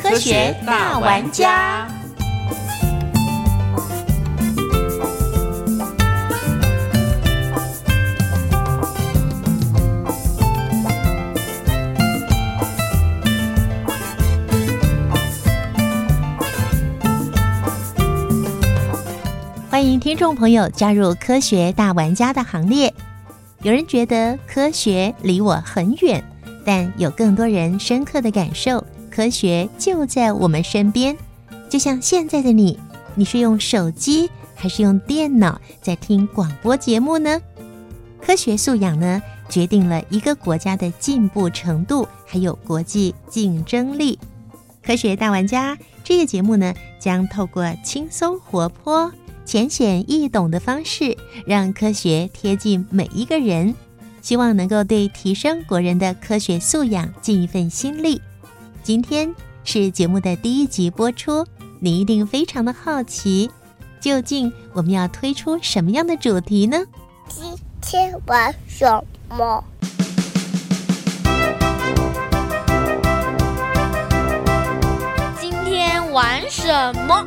科学大玩家，欢迎听众朋友加入科学大玩家的行列。有人觉得科学离我很远，但有更多人深刻的感受，科学就在我们身边。就像现在的你，你是用手机还是用电脑在听广播节目呢？科学素养呢，决定了一个国家的进步程度，还有国际竞争力。科学大玩家这个节目呢，将透过轻松活泼。浅显易懂的方式，让科学贴近每一个人，希望能够对提升国人的科学素养尽一份心力。今天是节目的第一集播出，你一定非常的好奇，究竟我们要推出什么样的主题呢？今天玩什么？今天玩什么？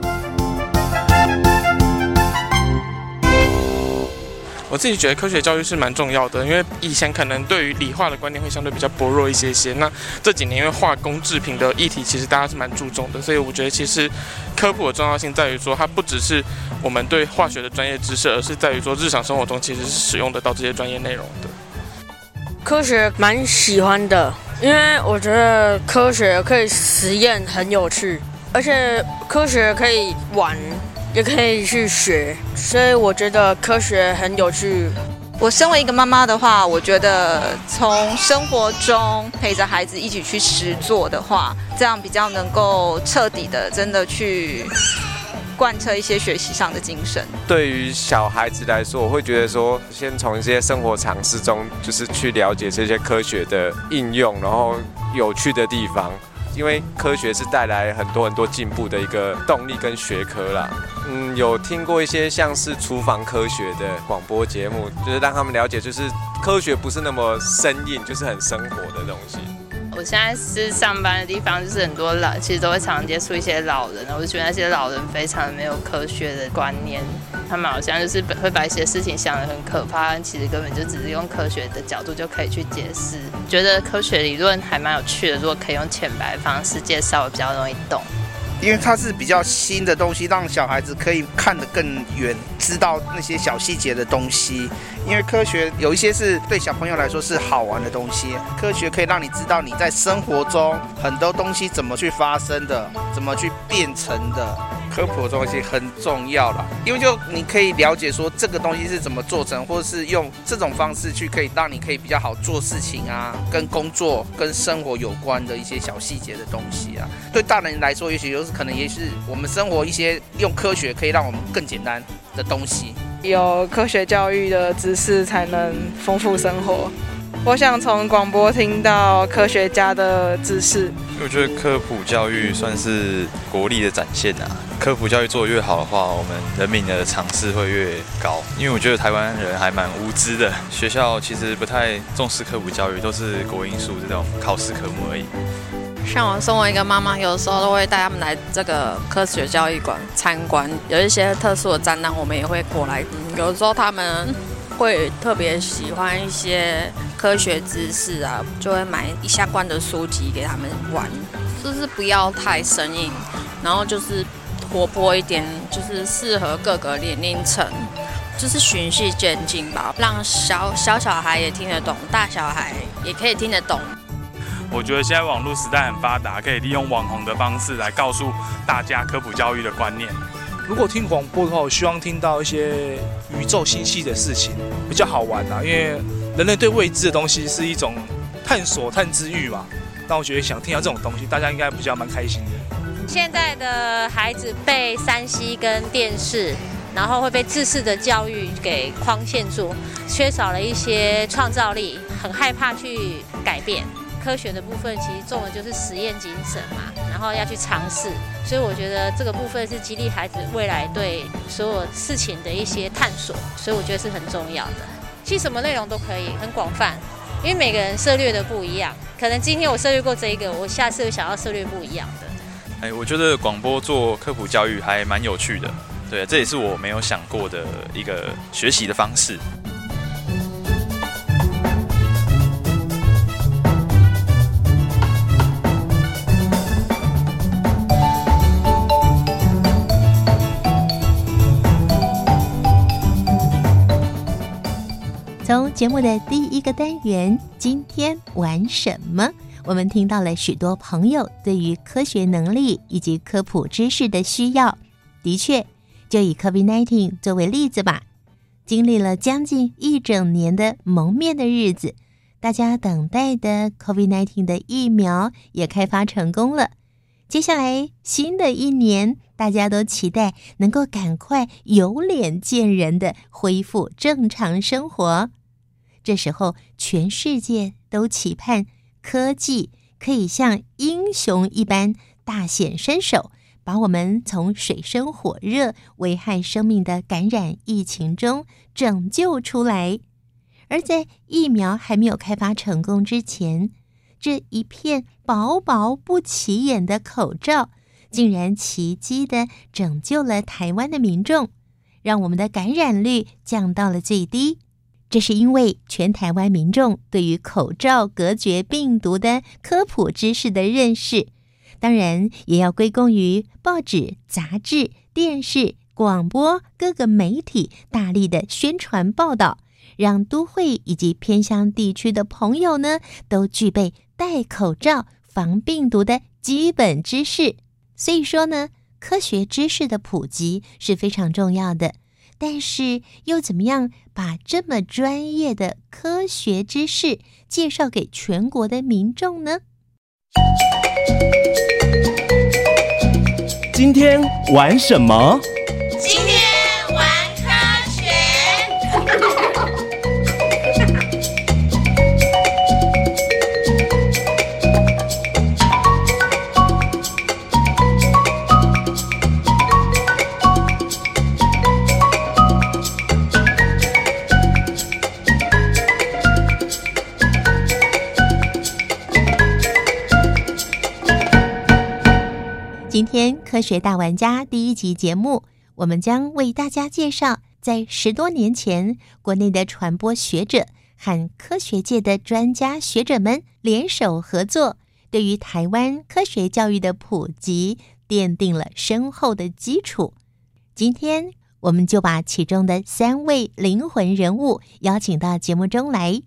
我自己觉得科学教育是蛮重要的，因为以前可能对于理化的观念会相对比较薄弱一些些。那这几年因为化工制品的议题，其实大家是蛮注重的，所以我觉得其实科普的重要性在于说，它不只是我们对化学的专业知识，而是在于说日常生活中其实是使用得到这些专业内容的。科学蛮喜欢的，因为我觉得科学可以实验，很有趣，而且科学可以玩。也可以去学，所以我觉得科学很有趣。我身为一个妈妈的话，我觉得从生活中陪着孩子一起去实做的话，这样比较能够彻底的真的去贯彻一些学习上的精神。对于小孩子来说，我会觉得说，先从一些生活常识中，就是去了解这些科学的应用，然后有趣的地方。因为科学是带来很多很多进步的一个动力跟学科啦。嗯，有听过一些像是厨房科学的广播节目，就是让他们了解，就是科学不是那么生硬，就是很生活的东西。我现在是上班的地方，就是很多老，其实都会常接触一些老人，我就觉得那些老人非常的没有科学的观念，他们好像就是会把一些事情想得很可怕，其实根本就只是用科学的角度就可以去解释。觉得科学理论还蛮有趣的，如果可以用浅白方式介绍，我比较容易懂。因为它是比较新的东西，让小孩子可以看得更远，知道那些小细节的东西。因为科学有一些是对小朋友来说是好玩的东西，科学可以让你知道你在生活中很多东西怎么去发生的，怎么去变成的。科普的东西很重要了，因为就你可以了解说这个东西是怎么做成，或者是用这种方式去可以让你可以比较好做事情啊，跟工作、跟生活有关的一些小细节的东西啊。对大人来说，也许就是可能也是我们生活一些用科学可以让我们更简单的东西。有科学教育的知识，才能丰富生活。我想从广播听到科学家的知识。我觉得科普教育算是国力的展现啊。科普教育做得越好的话，我们人民的尝试会越高。因为我觉得台湾人还蛮无知的，学校其实不太重视科普教育，都是国英数这种考试科目而已。像我身为一个妈妈，有时候都会带他们来这个科学教育馆参观，有一些特殊的展览，我们也会过来。有时候他们会特别喜欢一些。科学知识啊，就会买一相关的书籍给他们玩，就是不要太生硬，然后就是活泼一点，就是适合各个年龄层，就是循序渐进吧，让小小小孩也听得懂，大小孩也可以听得懂。我觉得现在网络时代很发达，可以利用网红的方式来告诉大家科普教育的观念。如果听广播的话，我希望听到一些宇宙星系的事情，比较好玩啊，因为。人类对未知的东西是一种探索、探知欲嘛？那我觉得想听到这种东西，大家应该比较蛮开心的。现在的孩子被山西跟电视，然后会被知识的教育给框限住，缺少了一些创造力，很害怕去改变。科学的部分其实重的就是实验精神嘛，然后要去尝试，所以我觉得这个部分是激励孩子未来对所有事情的一些探索，所以我觉得是很重要的。其实什么内容都可以，很广泛，因为每个人涉猎的不一样，可能今天我涉猎过这一个，我下次想要涉猎不一样的。哎，我觉得广播做科普教育还蛮有趣的，对，这也是我没有想过的一个学习的方式。节目的第一个单元，今天玩什么？我们听到了许多朋友对于科学能力以及科普知识的需要。的确，就以 COVID-19 作为例子吧，经历了将近一整年的蒙面的日子，大家等待的 COVID-19 的疫苗也开发成功了。接下来新的一年，大家都期待能够赶快有脸见人的恢复正常生活。这时候，全世界都期盼科技可以像英雄一般大显身手，把我们从水深火热、危害生命的感染疫情中拯救出来。而在疫苗还没有开发成功之前，这一片薄薄不起眼的口罩，竟然奇迹的拯救了台湾的民众，让我们的感染率降到了最低。这是因为全台湾民众对于口罩隔绝病毒的科普知识的认识，当然也要归功于报纸、杂志、电视、广播各个媒体大力的宣传报道，让都会以及偏乡地区的朋友呢，都具备戴口罩防病毒的基本知识。所以说呢，科学知识的普及是非常重要的。但是又怎么样把这么专业的科学知识介绍给全国的民众呢？今天玩什么？今天科学大玩家第一集节目，我们将为大家介绍，在十多年前，国内的传播学者和科学界的专家学者们联手合作，对于台湾科学教育的普及奠定了深厚的基础。今天，我们就把其中的三位灵魂人物邀请到节目中来。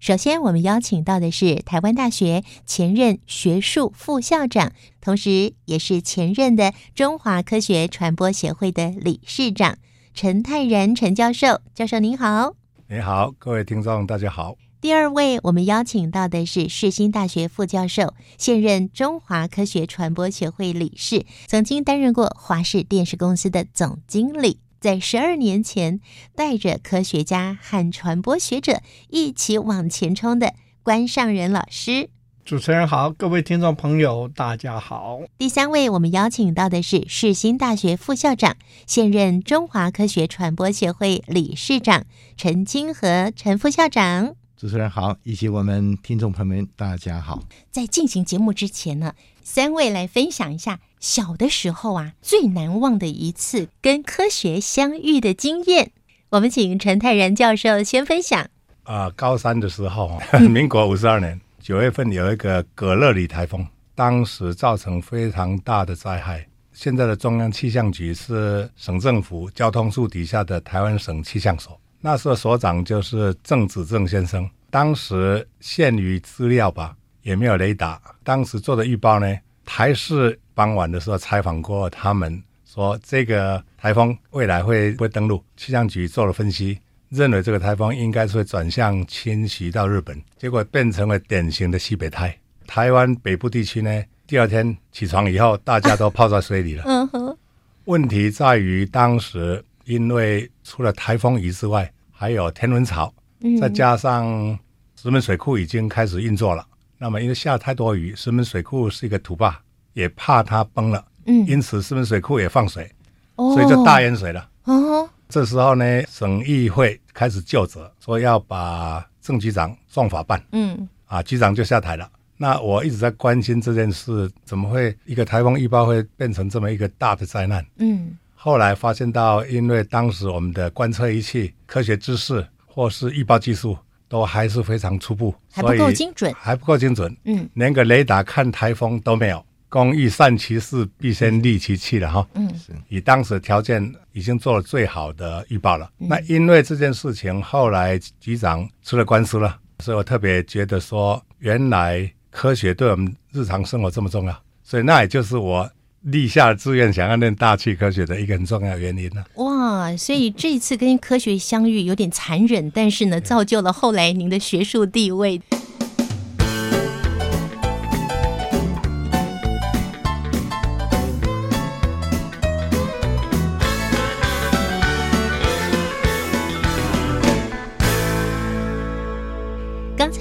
首先，我们邀请到的是台湾大学前任学术副校长，同时也是前任的中华科学传播协会的理事长陈泰然陈教授。教授您好，你好，各位听众大家好。第二位，我们邀请到的是世新大学副教授，现任中华科学传播协会理事，曾经担任过华视电视公司的总经理。在十二年前，带着科学家和传播学者一起往前冲的关上仁老师。主持人好，各位听众朋友，大家好。第三位，我们邀请到的是世新大学副校长，现任中华科学传播协会理事长陈清和陈副校长。主持人好，以及我们听众朋友们，大家好。在进行节目之前呢，三位来分享一下小的时候啊最难忘的一次跟科学相遇的经验。我们请陈泰然教授先分享。啊，高三的时候，民国五十二年九月份有一个格勒里台风，当时造成非常大的灾害。现在的中央气象局是省政府交通处底下的台湾省气象所。那时候所长就是郑子正先生，当时限于资料吧，也没有雷达。当时做的预报呢，台视傍晚的时候采访过他们，说这个台风未来会不会登陆？气象局做了分析，认为这个台风应该是会转向侵袭到日本，结果变成了典型的西北台。台湾北部地区呢，第二天起床以后，大家都泡在水里了。嗯哼，问题在于当时因为除了台风雨之外，还有天文潮，嗯再加上石门水库已经开始运作了。那么因为下太多雨，石门水库是一个土坝，也怕它崩了，嗯因此石门水库也放水，哦所以就大淹水了。哦，这时候呢，省议会开始就责，说要把郑局长送法办。嗯啊，局长就下台了。那我一直在关心这件事，怎么会一个台风预报会变成这么一个大的灾难？嗯后来发现到，因为当时我们的观测仪器、科学知识或是预报技术都还是非常初步，还不所以够精准还不够精准。嗯连个雷达看台风都没有。工欲善其事，必先利其器了哈。嗯，以当时条件，已经做了最好的预报了。嗯那因为这件事情，后来局长出了官司了，所以我特别觉得说，原来科学对我们日常生活这么重要，所以那也就是我立下志愿想要念大气科学的一个很重要原因呢。哇，所以这一次跟科学相遇有点残忍，但是呢，造就了后来您的学术地位。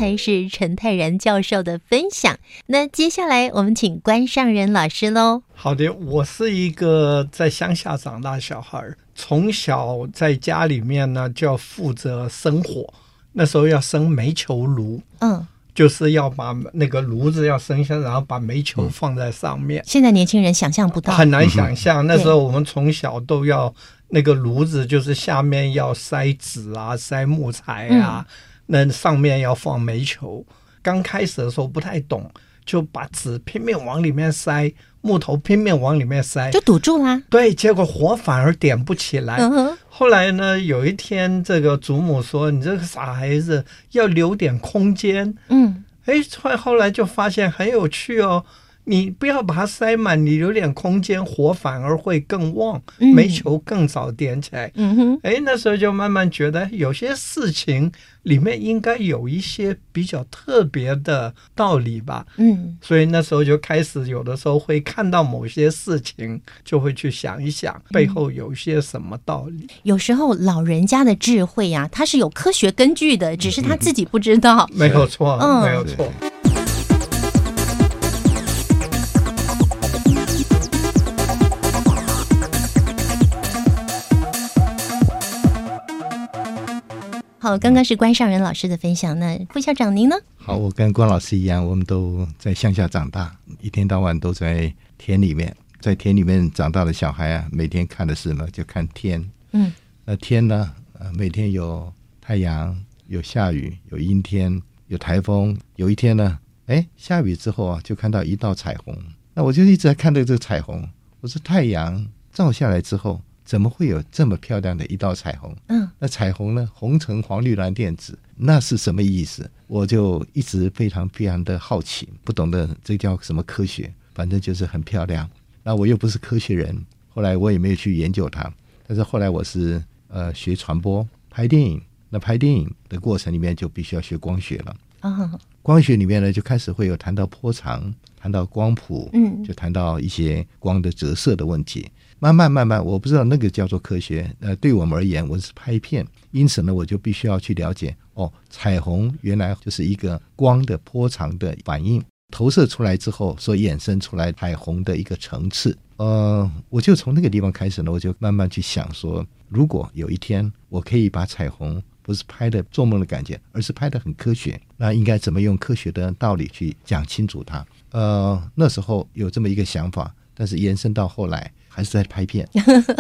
才是陈泰然教授的分享，那接下来我们请关上仁老师喽。好的，我是一个在乡下长大的小孩，从小在家里面呢就要负责生火，那时候要生煤球炉，嗯，就是要把那个炉子要生下，然后把煤球放在上面。现在年轻人想象不到，很难想象，那时候我们从小都要那个炉子，就是下面要塞纸啊，塞木材啊，那上面要放煤球。刚开始的时候不太懂，就把纸拼命往里面塞，木头拼命往里面塞，就堵住啦。对，结果火反而点不起来。嗯哼后来呢，有一天这个祖母说：“你这个傻孩子，要留点空间。”嗯，哎，后后来就发现很有趣哦。你不要把它塞满，你留点空间，火反而会更旺，嗯煤球更早点起来。嗯哼，哎，那时候就慢慢觉得有些事情里面应该有一些比较特别的道理吧。嗯，所以那时候就开始有的时候会看到某些事情，就会去想一想背后有些什么道理。有时候老人家的智慧呀、他是有科学根据的，只是他自己不知道。没有错，嗯没有错。好，刚刚是关上仁老师的分享，那副校长您呢？好，我跟关老师一样，我们都在乡下长大，一天到晚都在田里面，在田里面长大的小孩啊，每天看的是什么？就看天。嗯，那天呢？呃，每天有太阳，有下雨，有阴天，有台风。有一天呢，哎，下雨之后啊，就看到一道彩虹。那我就一直在看着这个彩虹。我说太阳照下来之后，怎么会有这么漂亮的一道彩虹？嗯，那彩虹呢？红橙黄绿蓝靛紫，那是什么意思？我就一直非常非常的好奇，不懂得这叫什么科学，反正就是很漂亮。那我又不是科学人，后来我也没有去研究它。但是后来我是呃学传播、拍电影，那拍电影的过程里面就必须要学光学了。啊，光学里面呢，就开始会有谈到波长，谈到光谱，嗯就谈到一些光的折射的问题。慢慢慢慢，我不知道那个叫做科学。呃，对我们而言，我是拍片，因此呢，我就必须要去了解哦，彩虹原来就是一个光的波长的反应，投射出来之后所衍生出来彩虹的一个层次。呃，我就从那个地方开始呢，我就慢慢去想说，如果有一天我可以把彩虹不是拍的做梦的感觉，而是拍的很科学，那应该怎么用科学的道理去讲清楚它？呃，那时候有这么一个想法，但是延伸到后来还是在拍片，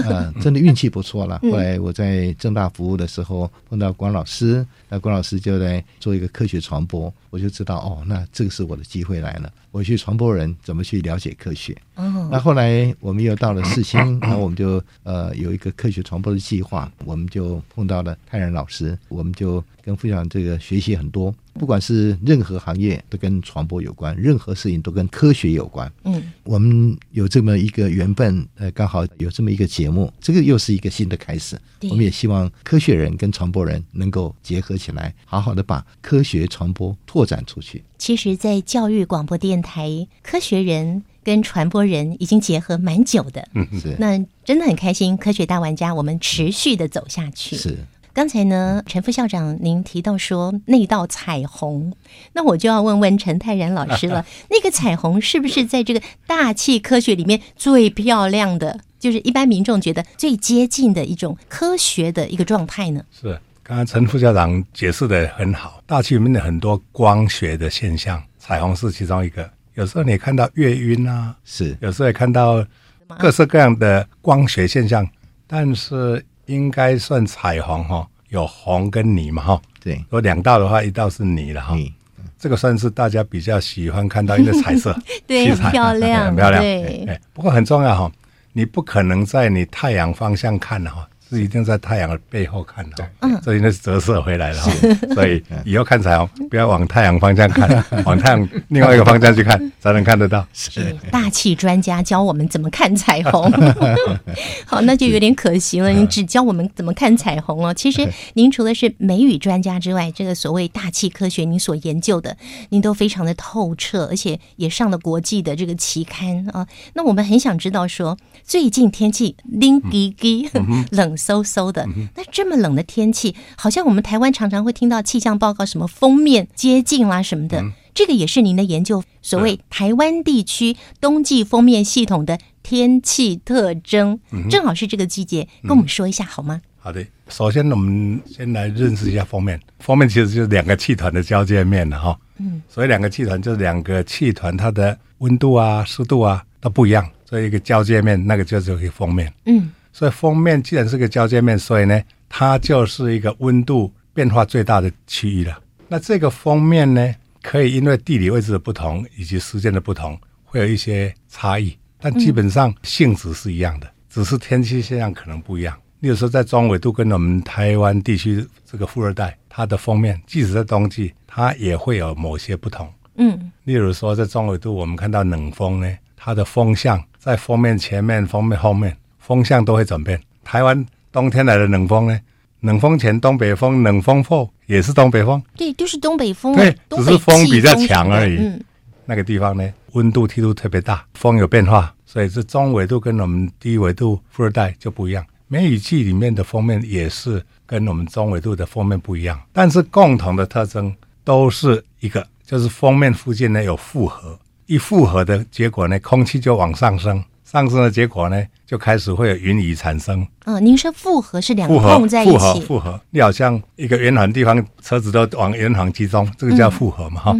呃，真的运气不错了。嗯。后来我在正大服务的时候碰到关老师，那关老师就在做一个科学传播，我就知道哦，那这个是我的机会来了，我去传播人怎么去了解科学。哦。那后来我们又到了世新，然后我们就呃有一个科学传播的计划，我们就碰到了泰然老师，我们就跟副校长这个学习很多，不管是任何行业都跟传播有关，任何事情都跟科学有关。嗯我们有这么一个缘分，呃，呃，刚好有这么一个节目，这个又是一个新的开始。对我们也希望科学人跟传播人能够结合起来，好好的把科学传播拓展出去。其实，在教育广播电台，科学人跟传播人已经结合蛮久的。嗯，是那真的很开心，科学大玩家，我们持续的走下去。是。刚才呢，陈副校长您提到说那道彩虹，那我就要问问陈泰然老师了，那个彩虹是不是在这个大气科学里面最漂亮的，就是一般民众觉得最接近的一种科学的一个状态呢？是，刚刚陈副校长解释的很好，大气里面的很多光学的现象，彩虹是其中一个。有时候你看到月晕啊，是，有时候也看到各式各样的光学现象，但是。应该算彩虹哈，有红跟泥嘛哈。对，如果两道的话，一道是泥了哈。这个算是大家比较喜欢看到一个彩色，对，很漂亮，很漂亮。对，不过很重要哈，你不可能在你太阳方向看的哈。是一定在太阳的背后看的，嗯，这应该是折射回来了，所以以后看彩虹不要往太阳方向看，往太阳另外一个方向去看才能看得到。是大气专家教我们怎么看彩虹，好，那就有点可惜了。你只教我们怎么看彩虹哦。其实您除了是美语专家之外，这个所谓大气科学，您所研究的，您都非常的透彻，而且也上了国际的这个期刊啊。那我们很想知道说，最近天气冷滴滴冷。嗖嗖的，那这么冷的天气，好像我们台湾常常会听到气象报告，什么封面接近啦什么的，这个也是您的研究，所谓台湾地区冬季封面系统的天气特征，正好是这个季节，跟我们说一下好吗？好的，首先我们先来认识一下封面，封面其实就是两个气团的交界面了哈，嗯，所以两个气团就是两个气团，它的温度啊、湿度啊都不一样，所以一个交界面，那个就是一个封面，嗯。所以封面既然是个交界面，所以呢，它就是一个温度变化最大的区域了。那这个封面呢，可以因为地理位置的不同以及时间的不同，会有一些差异，但基本上性质是一样的，只是天气现象可能不一样。例如说，在中纬度跟我们台湾地区这个副热带，它的封面即使在冬季，它也会有某些不同。嗯，例如说，在中纬度，我们看到冷风呢，它的风向在封面前面、封面后面。风向都会转变。台湾冬天来的冷风呢？冷风前东北风，冷风后也是东北风。对，就是东北风。对，只是风比较强而已。嗯，那个地方呢，温度梯度特别大，风有变化，所以是中纬度跟我们低纬度副热带就不一样。梅雨季里面的封面也是跟我们中纬度的封面不一样，但是共同的特征都是一个，就是封面附近呢有复合，一复合的结果呢，空气就往上升。上升的结果呢，就开始会有云雨产生。嗯，您说复合是两个碰在一起，复合复合，你好像一个圆环地方，车子都往圆环集中，这个叫复合嘛，哈。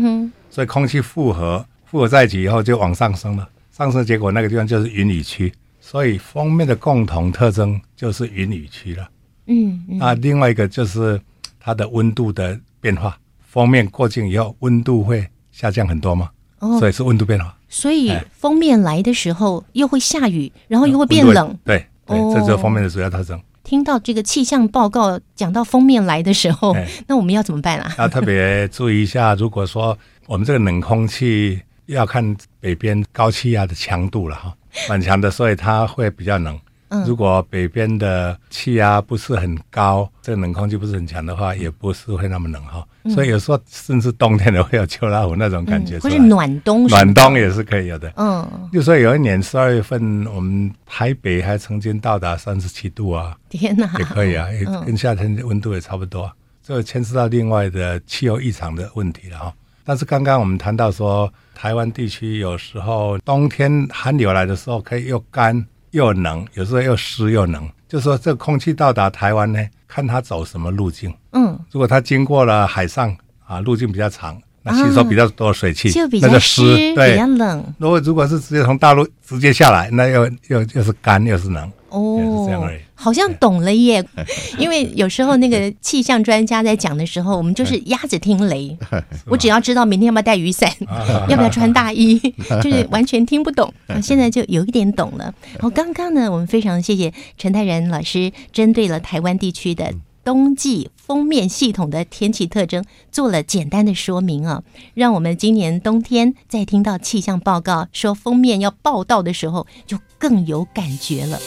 所以空气复合复合在一起以后就往上升了，上升结果那个地方就是云雨区。所以封面的共同特征就是云雨区了。嗯，那另外一个就是它的温度的变化，封面过境以后温度会下降很多嘛，所以是温度变化。所以封面来的时候又会下雨，然后又会变冷。对对，这就是封面的主要特征。听到这个气象报告讲到封面来的时候，那我们要怎么办啊？要特别注意一下，如果说我们这个冷空气要看北边高气压的强度了哈，蛮强的，所以它会比较冷。如果北边的气压不是很高，这个冷空气不是很强的话，也不是会那么冷哈。所以有时候甚至冬天的会有秋老虎那种感觉，或是暖冬，暖冬也是可以有的。嗯，就说有一年十二月份，我们台北还曾经到达三十七度啊，天哪，也可以啊，也跟夏天的温度也差不多。这牵涉到另外的气候异常的问题了哈。但是刚刚我们谈到说，台湾地区有时候冬天寒流来的时候，可以又干。又冷，有时候又湿又冷，就说这空气到达台湾呢，看它走什么路径。嗯，如果它经过了海上啊，路径比较长，那吸收比较多水汽，那个湿，对，比较冷。如果如果是直接从大陆直接下来，那又又又是干又是冷。哦。好像懂了耶，因为有时候那个气象专家在讲的时候，我们就是鸭子听雷。我只要知道明天要不要带雨伞，要不要穿大衣，就是完全听不懂。现在就有一点懂了。然后刚刚呢，我们非常谢谢陈泰然老师针对了台湾地区的。冬季封面系统的天气特征做了简单的说明啊，让我们今年冬天在听到气象报告说封面要报道的时候，就更有感觉了。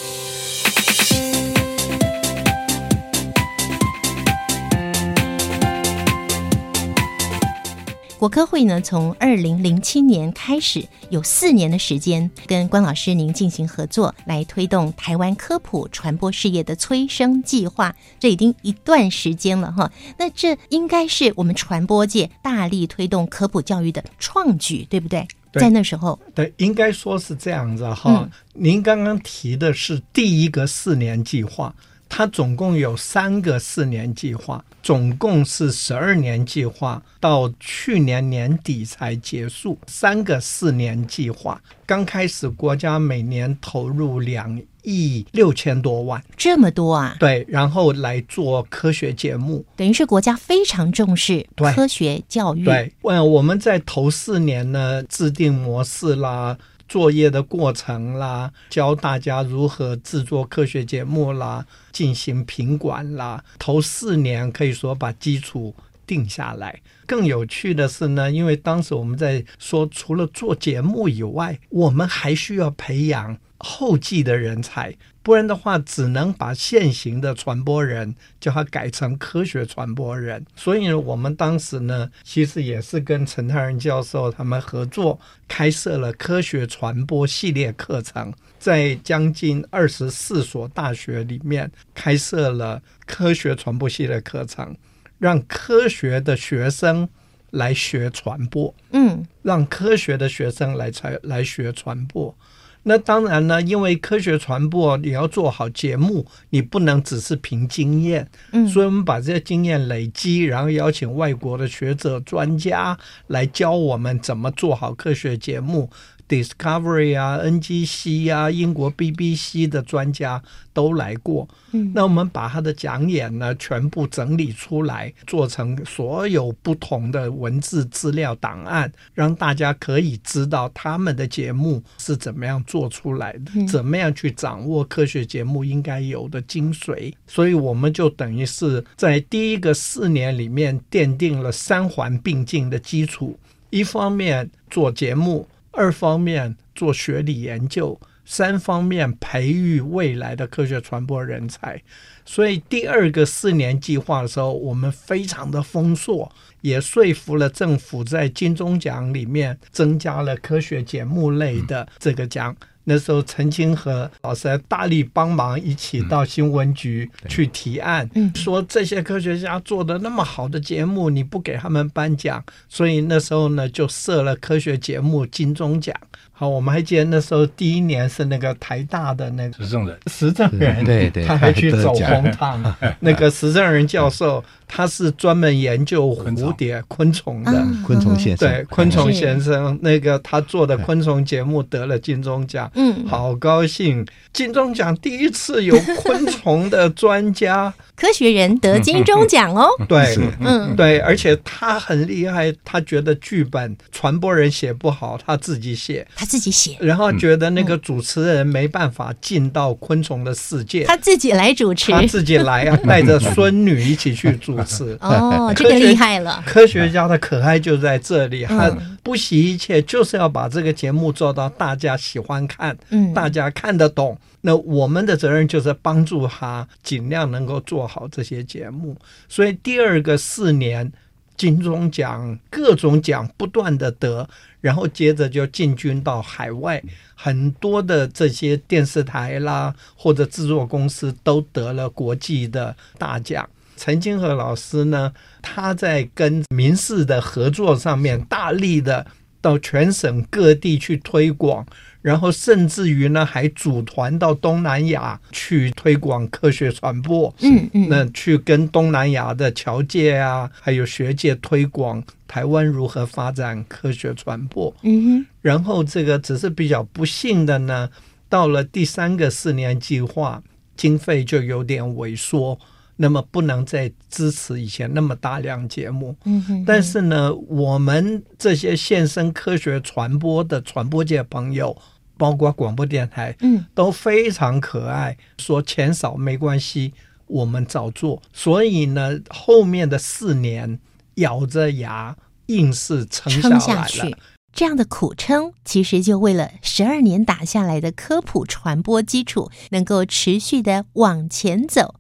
国科会呢，从二零零七年开始，有四年的时间，跟关老师您进行合作，来推动台湾科普传播事业的催生计划。这已经一段时间了哈，那这应该是我们传播界大力推动科普教育的创举，对不对？对在那时候，对，应该说是这样子哈。您刚刚提的是第一个四年计划，它总共有三个四年计划，总共是十二年计划，到去年年底才结束。三个四年计划，刚开始国家每年投入两亿六千多万，这么多啊？对，然后来做科学节目，等于是国家非常重视科学教育。对，呃，我们在头四年呢，制定模式啦。作业的过程啦，教大家如何制作科学节目啦，进行评管啦。头四年可以说把基础定下来。更有趣的是呢，因为当时我们在说，除了做节目以外，我们还需要培养后继的人才，不然的话，只能把现行的传播人叫他改成科学传播人。所以呢，我们当时呢，其实也是跟陈泰仁教授他们合作，开设了科学传播系列课程，在将近二十四所大学里面开设了科学传播系列课程，让科学的学生来学传播。嗯，让科学的学生来才来学传播。那当然呢，因为科学传播你要做好节目，你不能只是凭经验，嗯所以我们把这些经验累积，然后邀请外国的学者专家来教我们怎么做好科学节目。Discovery 啊，NGC 啊，英国 BBC 的专家都来过。嗯那我们把他的讲演呢全部整理出来，做成所有不同的文字资料档案，让大家可以知道他们的节目是怎么样做出来的，嗯怎么样去掌握科学节目应该有的精髓。所以我们就等于是在第一个四年里面奠定了三环并进的基础，一方面做节目。二方面做学理研究，三方面培育未来的科学传播人才。所以第二个四年计划的时候，我们非常的丰硕，也说服了政府在金钟奖里面增加了科学节目类的这个奖。那时候，曾经和老师还大力帮忙，一起到新闻局去提案，嗯说这些科学家做的那么好的节目，你不给他们颁奖，所以那时候呢就设了科学节目金钟奖。好，我们还记得那时候第一年是那个台大的那个执政人，石正人，对对他还去走红毯。那个石正人教授，他是专门研究蝴蝶、昆虫的。嗯昆虫先生。对，昆虫先生，那个他做的昆虫节目得了金钟奖，嗯。好高兴！金钟奖第一次有昆虫的专家，科学人得金钟奖哦。对，嗯。对，而且他很厉害，他觉得剧本传播人写不好，他自己写，他自己写，然后觉得那个主持人没办法进到昆虫的世界，他自己来主持，他自己来啊，带着孙女一起去主持。哦，这个厉害了。科学家的可爱就在这里，他嗯不惜一切就是要把这个节目做到大家喜欢看，嗯大家看得懂。那我们的责任就是帮助他尽量能够做好这些节目。所以第二个四年，金钟奖各种奖不断的得，然后接着就进军到海外，很多的这些电视台啦或者制作公司都得了国际的大奖。陈金河老师呢，他在跟民事的合作上面大力的到全省各地去推广，然后甚至于呢还组团到东南亚去推广科学传播。嗯嗯那去跟东南亚的侨界啊，还有学界推广台湾如何发展科学传播。嗯哼然后这个只是比较不幸的呢，到了第三个四年计划，经费就有点萎缩，那么不能再支持以前那么大量节目。嗯哼但是呢，我们这些现身科学传播的传播界朋友，包括广播电台，嗯，都非常可爱，说钱少没关系。我们照做，所以呢，后面的四年咬着牙硬是撑下来了去。。这样的苦撑，其实就为了十二年打下来的科普传播基础，能够持续的往前走。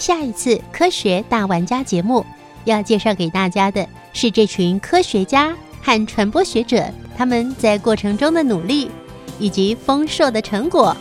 下一次科学大玩家节目要介绍给大家的是这群科学家和传播学者他们在过程中的努力，以及丰硕的成果。